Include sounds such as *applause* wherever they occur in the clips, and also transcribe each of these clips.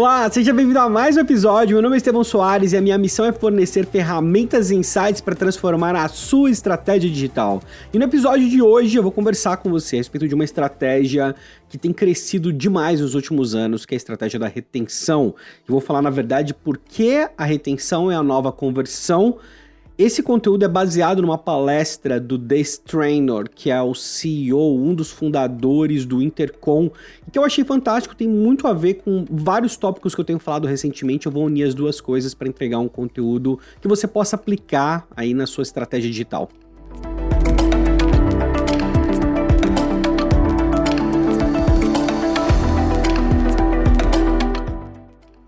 Olá, seja bem-vindo a mais um episódio. Meu nome é Estevão Soares e a minha missão é fornecer ferramentas e insights para transformar a sua estratégia digital. E no episódio de hoje eu vou conversar com você a respeito de uma estratégia que tem crescido demais nos últimos anos, que é a estratégia da retenção. Eu vou falar, na verdade, por que a retenção é a nova conversão esse conteúdo é baseado numa palestra do Des Traynor, que é o CEO, um dos fundadores do Intercom, que eu achei fantástico, tem muito a ver com vários tópicos que eu tenho falado recentemente. Eu vou unir as duas coisas para entregar um conteúdo que você possa aplicar aí na sua estratégia digital.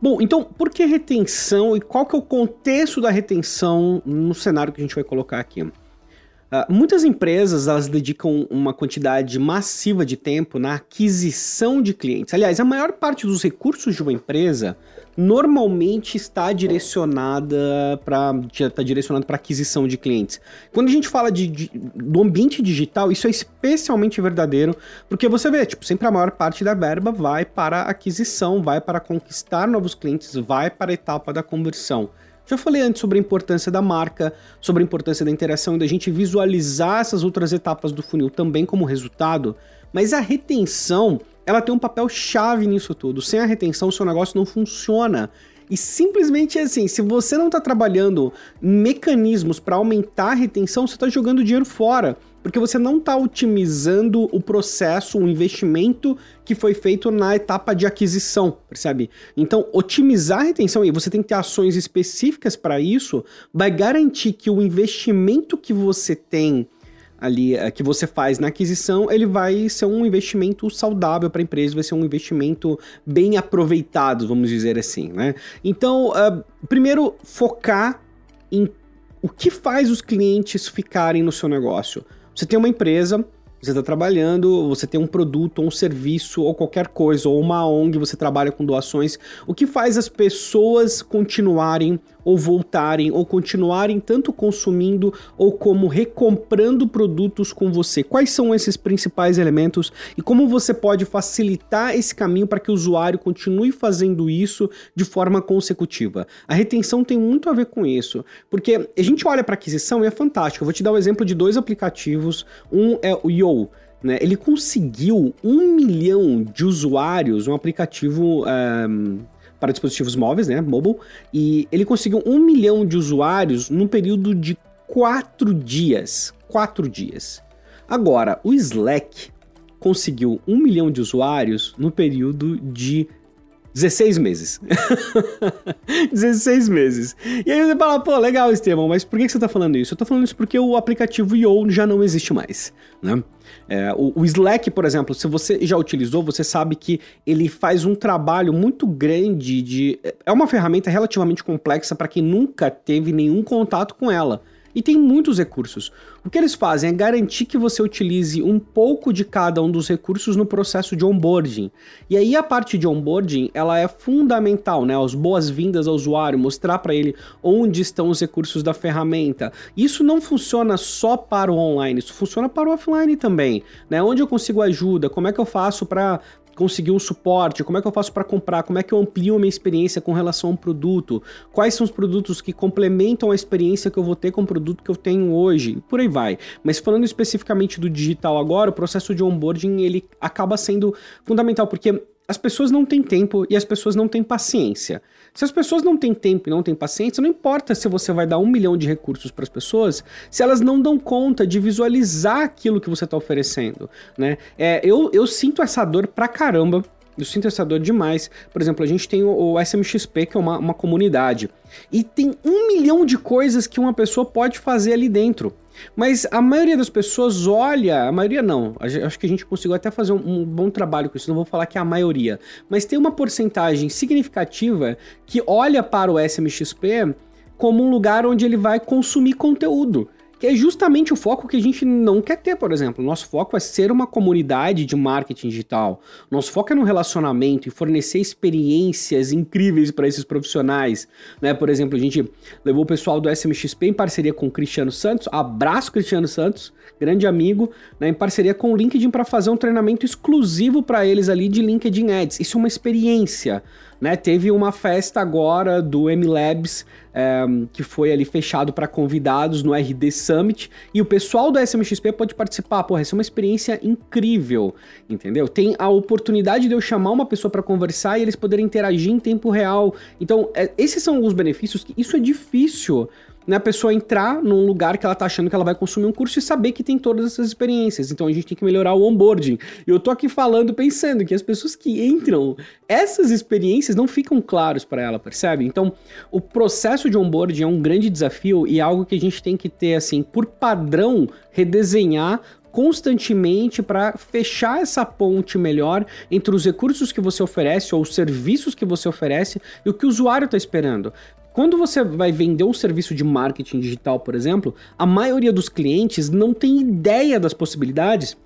Bom, então, por que retenção e qual que é o contexto da retenção no cenário que a gente vai colocar aqui? Uh, muitas empresas elas dedicam uma quantidade massiva de tempo na aquisição de clientes. Aliás, a maior parte dos recursos de uma empresa normalmente está direcionada para está direcionado para aquisição de clientes. Quando a gente fala de, de, do ambiente digital, isso é especialmente verdadeiro, porque você vê, tipo, sempre a maior parte da verba vai para aquisição, vai para conquistar novos clientes, vai para a etapa da conversão. Já falei antes sobre a importância da marca, sobre a importância da interação e da gente visualizar essas outras etapas do funil também como resultado, mas a retenção, ela tem um papel chave nisso tudo. Sem a retenção, o seu negócio não funciona. E simplesmente assim, se você não está trabalhando mecanismos para aumentar a retenção, você está jogando dinheiro fora porque você não está otimizando o processo, o investimento que foi feito na etapa de aquisição, percebe? Então, otimizar a retenção, e você tem que ter ações específicas para isso, vai garantir que o investimento que você tem ali, eh, que você faz na aquisição, ele vai ser um investimento saudável para a empresa, vai ser um investimento bem aproveitado, vamos dizer assim, né? Então, uh, primeiro, focar em o que faz os clientes ficarem no seu negócio. Você tem uma empresa, você está trabalhando, você tem um produto ou um serviço ou qualquer coisa, ou uma ONG, você trabalha com doações, o que faz as pessoas continuarem ou voltarem ou continuarem tanto consumindo ou como recomprando produtos com você? Quais são esses principais elementos e como você pode facilitar esse caminho para que o usuário continue fazendo isso de forma consecutiva? A retenção tem muito a ver com isso, porque a gente olha para aquisição e é fantástico. Eu vou te dar o um exemplo de dois aplicativos. Um é o Yo, né, ele conseguiu um milhão de usuários, um aplicativo um, eh, para dispositivos móveis, né, mobile, e ele conseguiu um milhão de usuários num período de quatro dias. Quatro dias. Agora, o Slack conseguiu um milhão de usuários no período de 16 meses. *laughs* 16 meses. E aí você fala, pô, legal, Estevão, mas por que você tá falando isso? Eu tô falando isso porque o aplicativo Yo já não existe mais, né? É, o, o, Slack, por exemplo, se você já utilizou, você sabe que ele faz um trabalho muito grande de. É uma ferramenta relativamente complexa para quem nunca teve nenhum contato com ela e tem muitos recursos. O que eles fazem é garantir que você utilize um pouco de cada um dos recursos no processo de onboarding. E aí a parte de onboarding, ela é fundamental, né? As boas-vindas ao usuário, mostrar para ele onde estão os recursos da ferramenta. Isso não funciona só para o online, isso funciona para o offline também, né? Onde eu consigo ajuda, como é que eu faço para conseguir um suporte, como é que eu faço para comprar, como é que eu amplio a minha experiência com relação a um produto, quais são os produtos que complementam a experiência que eu vou ter com o produto que eu tenho hoje, por aí vai. Mas falando especificamente do digital agora, o processo de onboarding ele acaba sendo fundamental, porque as pessoas não têm tempo e as pessoas não têm paciência. Se as pessoas não têm tempo e não têm paciência, não importa se você vai dar um milhão de recursos para as pessoas, se elas não dão conta de visualizar aquilo que você está oferecendo, né? É, eu, eu sinto essa dor pra caramba eu sinto essa dor demais. Por exemplo, a gente tem o, SMXP, que é uma, uma comunidade, e tem um milhão de coisas que uma pessoa pode fazer ali dentro. Mas a maioria das pessoas olha, a maioria não, acho que a gente conseguiu até fazer um, um, bom trabalho com isso, não vou falar que é a maioria, mas tem uma porcentagem significativa que olha para o SMXP como um lugar onde ele vai consumir conteúdo que é justamente o foco que a gente não quer ter, por exemplo. Nosso foco é ser uma comunidade de marketing digital. Nosso foco é no relacionamento e fornecer experiências incríveis para esses profissionais. Né? Por exemplo, a gente levou o pessoal do SMXP em parceria com o Cristiano Santos. Abraço, Cristiano Santos, grande amigo, né? em parceria com o LinkedIn para fazer um treinamento exclusivo para eles ali de LinkedIn Ads. Isso é uma experiência. Né? Teve uma festa agora do MLabs é, que foi ali fechado para convidados no RD Summit e o pessoal do SMXP pode participar. Porra, essa é uma experiência incrível, entendeu? Tem a oportunidade de eu chamar uma pessoa para conversar e eles poderem interagir em tempo real. Então, é, esses são alguns benefícios que isso é difícil né, a pessoa entrar num lugar que ela tá achando que ela vai consumir um curso e saber que tem todas essas experiências. Então a gente tem que melhorar o onboarding. E eu tô aqui falando pensando que as pessoas que entram, essas experiências não ficam claras para ela, percebe? Então, o processo de onboarding é um grande desafio e é algo que a gente tem que ter assim, por padrão, redesenhar constantemente para fechar essa ponte melhor entre os recursos que você oferece ou os serviços que você oferece e o que o usuário está esperando. Quando você vai vender um serviço de marketing digital, por exemplo, a maioria dos clientes não tem ideia das possibilidades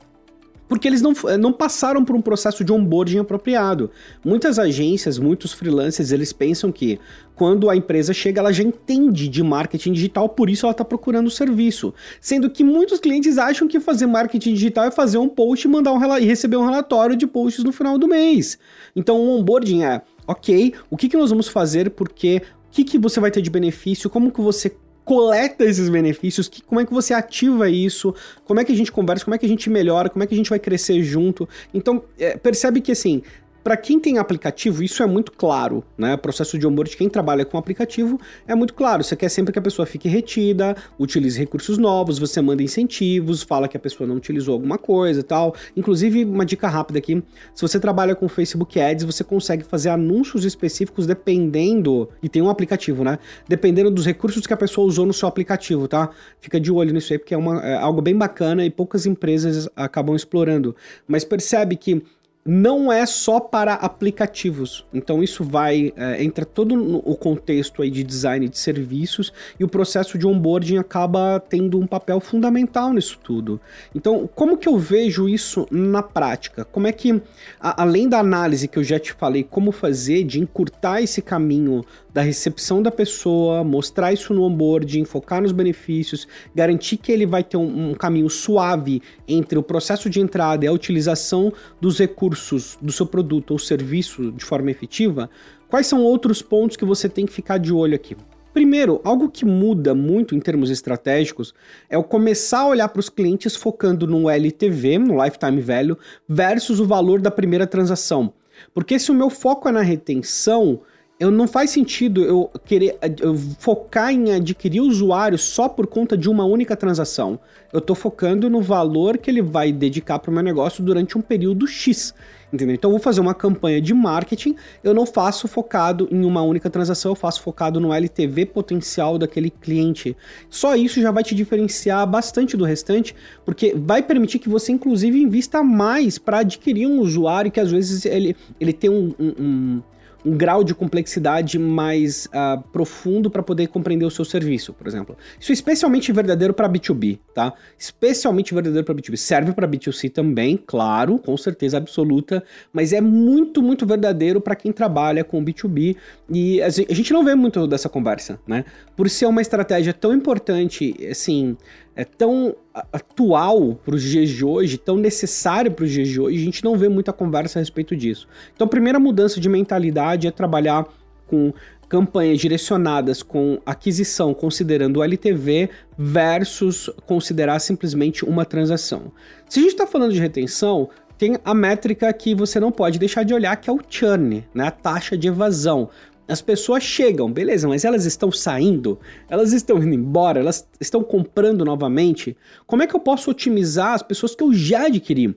porque eles não, não passaram por um processo de onboarding apropriado. Muitas agências, muitos freelancers, eles pensam que quando a empresa chega, ela já entende de marketing digital, por isso ela está procurando o serviço. Sendo que muitos clientes acham que fazer marketing digital é fazer um post e, mandar um, e receber um relatório de posts no final do mês. Então o onboarding é, ok, o que, que nós vamos fazer porque que, que você vai ter de benefício, como que você coleta esses benefícios, que, como é que você ativa isso, como é que a gente conversa, como é que a gente melhora, como é que a gente vai crescer junto. Então, é, percebe que assim, para quem tem aplicativo, isso é muito claro, né? O processo de onboard, quem trabalha com aplicativo, é muito claro. Você quer sempre que a pessoa fique retida, utilize recursos novos, você manda incentivos, fala que a pessoa não utilizou alguma coisa e tal. Inclusive, uma dica rápida aqui: se você trabalha com Facebook Ads, você consegue fazer anúncios específicos dependendo. E tem um aplicativo, né? Dependendo dos recursos que a pessoa usou no seu aplicativo, tá? Fica de olho nisso aí, porque é, uma, é algo bem bacana e poucas empresas acabam explorando. Mas percebe que não é só para aplicativos. Então isso vai é, entra todo o contexto aí de design de serviços e o processo de onboarding acaba tendo um papel fundamental nisso tudo. Então como que eu vejo isso na prática? Como é que a, além da análise que eu já te falei como fazer de encurtar esse caminho da recepção da pessoa, mostrar isso no onboarding, focar nos benefícios, garantir que ele vai ter um, um caminho suave entre o processo de entrada e a utilização dos recursos do seu produto ou serviço de forma efetiva, quais são outros pontos que você tem que ficar de olho aqui? Primeiro, algo que muda muito em termos estratégicos é o começar a olhar para os clientes focando no LTV, no Lifetime Value, versus o valor da primeira transação. Porque se o meu foco é na retenção, eu não faz sentido eu querer eu focar em adquirir usuários só por conta de uma única transação. Eu estou focando no valor que ele vai dedicar para o meu negócio durante um período X. Entendeu? Então eu vou fazer uma campanha de marketing, eu não faço focado em uma única transação, eu faço focado no LTV potencial daquele cliente. Só isso já vai te diferenciar bastante do restante, porque vai permitir que você inclusive invista mais para adquirir um usuário que às vezes ele, ele tem um, um, um um grau de complexidade mais uh, profundo para poder compreender o seu serviço, por exemplo. Isso é especialmente verdadeiro para B2B, tá? Especialmente verdadeiro para B2B. Serve para B2C também, claro, com certeza absoluta, mas é muito, muito verdadeiro para quem trabalha com B2B e a gente não vê muito dessa conversa, né? Por ser uma estratégia tão importante, assim, é tão atual para os dias de hoje, tão necessário para os dias de hoje, a gente não vê muita conversa a respeito disso. Então, a primeira mudança de mentalidade é trabalhar com campanhas direcionadas com aquisição considerando o LTV versus considerar simplesmente uma transação. Se a gente está falando de retenção, tem a métrica que você não pode deixar de olhar, que é o churn, né? a taxa de evasão. As pessoas chegam, beleza, mas elas estão saindo, elas estão indo embora, elas estão comprando novamente. Como é que eu posso otimizar as pessoas que eu já adquiri?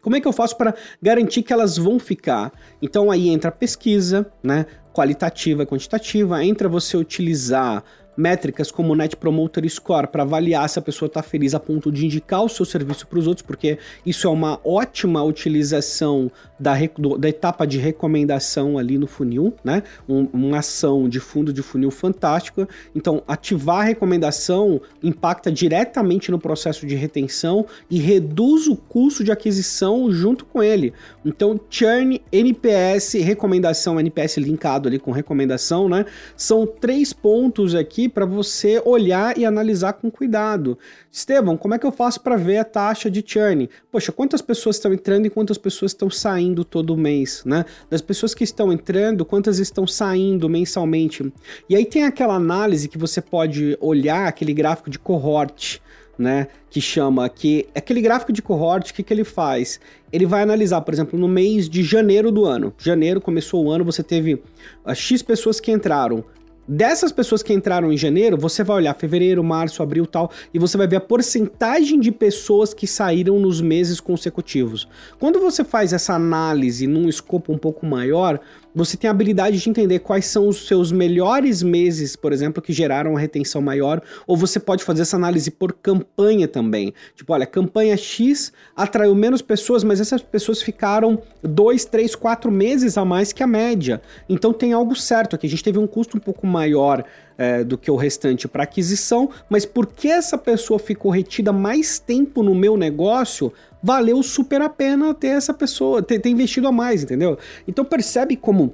Como é que eu faço para garantir que elas vão ficar? Então aí entra a pesquisa, né? Qualitativa, quantitativa, entra você utilizar métricas como o Net Promoter Score para avaliar se a pessoa está feliz a ponto de indicar o seu serviço para os outros, porque isso é uma ótima utilização da, da etapa de recomendação ali no funil, né? Um, uma ação de fundo de funil fantástica. Então, ativar a recomendação impacta diretamente no processo de retenção e reduz o custo de aquisição junto com ele. Então, churn, NPS, recomendação, NPS linkado ali com recomendação, né? São três pontos aqui para você olhar e analisar com cuidado. Estevão, como é que eu faço para ver a taxa de churn? Poxa, quantas pessoas estão entrando e quantas pessoas estão saindo todo mês, né? Das pessoas que estão entrando, quantas estão saindo mensalmente? E aí tem aquela análise que você pode olhar, aquele gráfico de cohort, né, que chama que aquele gráfico de cohort, o que, que ele faz? Ele vai analisar, por exemplo, no mês de janeiro do ano. Janeiro começou o ano, você teve as X pessoas que entraram. Dessas pessoas que entraram em janeiro, você vai olhar fevereiro, março, abril tal, e você vai ver a porcentagem de pessoas que saíram nos meses consecutivos. Quando você faz essa análise num escopo um pouco maior, você tem a habilidade de entender quais são os seus melhores meses, por exemplo, que geraram uma retenção maior, ou você pode fazer essa análise por campanha também. Tipo, olha, campanha X atraiu menos pessoas, mas essas pessoas ficaram dois, três, quatro meses a mais que a média. Então tem algo certo aqui. A gente teve um custo um pouco maior é, do que o restante para aquisição, mas porque essa pessoa ficou retida mais tempo no meu negócio, valeu super a pena ter essa pessoa, ter, ter investido a mais, entendeu? Então percebe como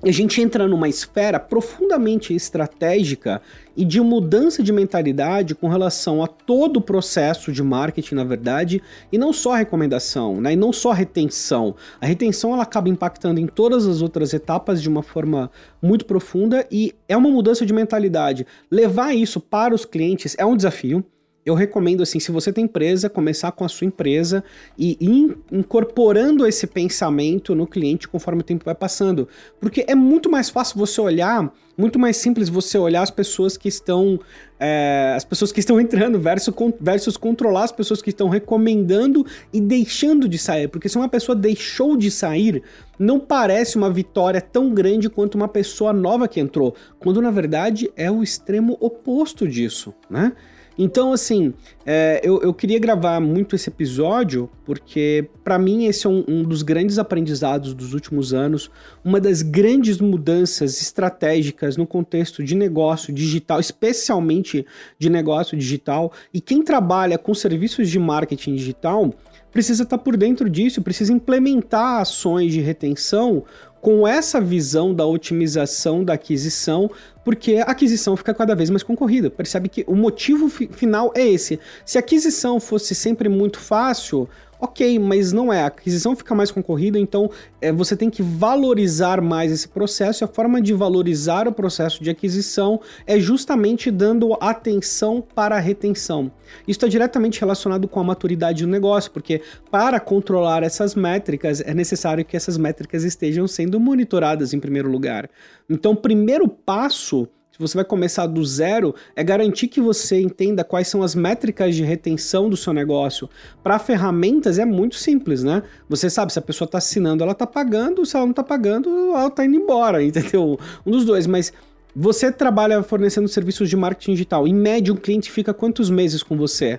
a gente entra numa esfera profundamente estratégica e de mudança de mentalidade com relação a todo o processo de marketing, na verdade, e não só recomendação, né? E não só retenção. A retenção ela acaba impactando em todas as outras etapas de uma forma muito profunda e é uma mudança de mentalidade. Levar isso para os clientes é um desafio eu recomendo assim, se você tem empresa, começar com a sua empresa e ir incorporando esse pensamento no cliente conforme o tempo vai passando, porque é muito mais fácil você olhar, muito mais simples você olhar as pessoas que estão, é, as pessoas que estão *laughs* entrando versus, versus controlar as pessoas que estão recomendando e deixando de sair, porque se uma pessoa deixou de sair, não parece uma vitória tão grande quanto uma pessoa nova que entrou, quando na verdade é o extremo oposto disso, né? Então, assim, é, eu, eu queria gravar muito esse episódio porque, para mim, esse é um, um, dos grandes aprendizados dos últimos anos, uma das grandes mudanças estratégicas no contexto de negócio digital, especialmente de negócio digital. E quem trabalha com serviços de marketing digital precisa estar tá por dentro disso, precisa implementar ações de retenção com essa visão da otimização da aquisição, porque a aquisição fica cada vez mais concorrida. Percebe que o motivo fi final é esse. Se a aquisição fosse sempre muito fácil, Ok, mas não é. A aquisição fica mais concorrida, então é, você tem que valorizar mais esse processo. E a forma de valorizar o processo de aquisição é justamente dando atenção para a retenção. Isso está diretamente relacionado com a maturidade do negócio, porque para controlar essas métricas é necessário que essas métricas estejam sendo monitoradas em primeiro lugar. Então, o primeiro passo se você vai começar do zero, é garantir que você entenda quais são as métricas de retenção do seu negócio. Para ferramentas é muito simples, né? Você sabe se a pessoa está assinando, ela está pagando, se ela não está pagando, ela está indo embora, *laughs* entendeu? Um dos dois, mas você trabalha fornecendo serviços de marketing digital. Em média, um cliente fica quantos meses com você,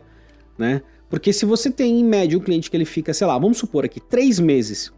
né? Porque se você tem em média um cliente que ele fica, sei lá, vamos supor aqui, três meses,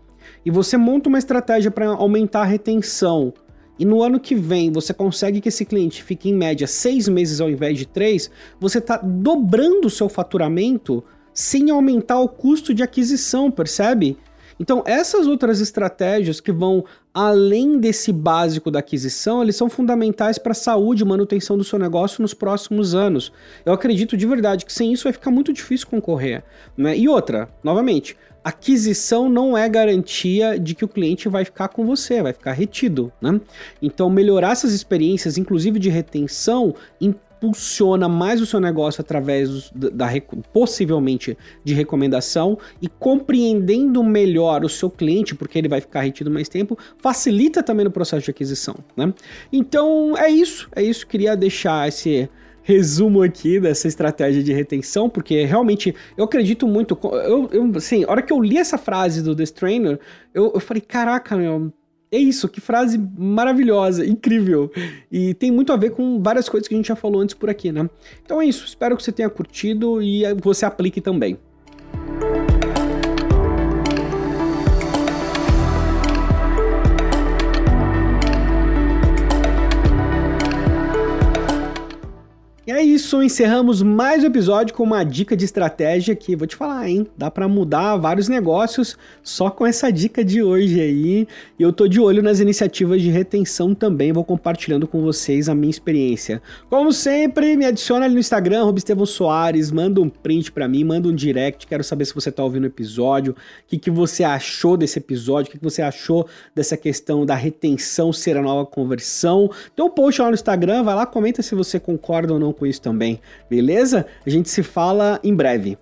e você monta uma estratégia para aumentar a retenção e no ano que vem você consegue que esse cliente fique em média seis meses ao invés de três, você está dobrando o seu faturamento sem aumentar o custo de aquisição, percebe? Então, essas outras estratégias que vão além desse básico da aquisição, eles são fundamentais para a saúde e manutenção do seu negócio nos próximos anos. Eu acredito de verdade que sem isso vai ficar muito difícil concorrer. Né? E outra, novamente, aquisição não é garantia de que o cliente vai ficar com você, vai ficar retido, né? Então, melhorar essas experiências, inclusive de retenção, impulsiona mais o seu negócio através da, da possivelmente de recomendação e compreendendo melhor o seu cliente, porque ele vai ficar retido mais tempo, facilita também no processo de aquisição, né? Então, é isso, é isso, queria deixar esse resumo aqui dessa estratégia de retenção, porque realmente eu acredito muito. Eu, eu, assim, a hora que eu li essa frase do The Trainer, eu, eu falei: caraca, meu. É isso, que frase maravilhosa, incrível. E tem muito a ver com várias coisas que a gente já falou antes por aqui, né? Então é isso, espero que você tenha curtido e você aplique também. Isso. encerramos mais um episódio com uma dica de estratégia que vou te falar, hein? Dá para mudar vários negócios só com essa dica de hoje aí. E eu tô de olho nas iniciativas de retenção também, vou compartilhando com vocês a minha experiência. Como sempre, me adiciona ali no Instagram, Robestevão Soares, manda um print para mim, manda um direct, quero saber se você tá ouvindo o episódio, o que, que você achou desse episódio, o que, que você achou dessa questão da retenção ser a nova conversão. Então, post lá no Instagram, vai lá, comenta se você concorda ou não com isso também, beleza? A gente se fala em breve.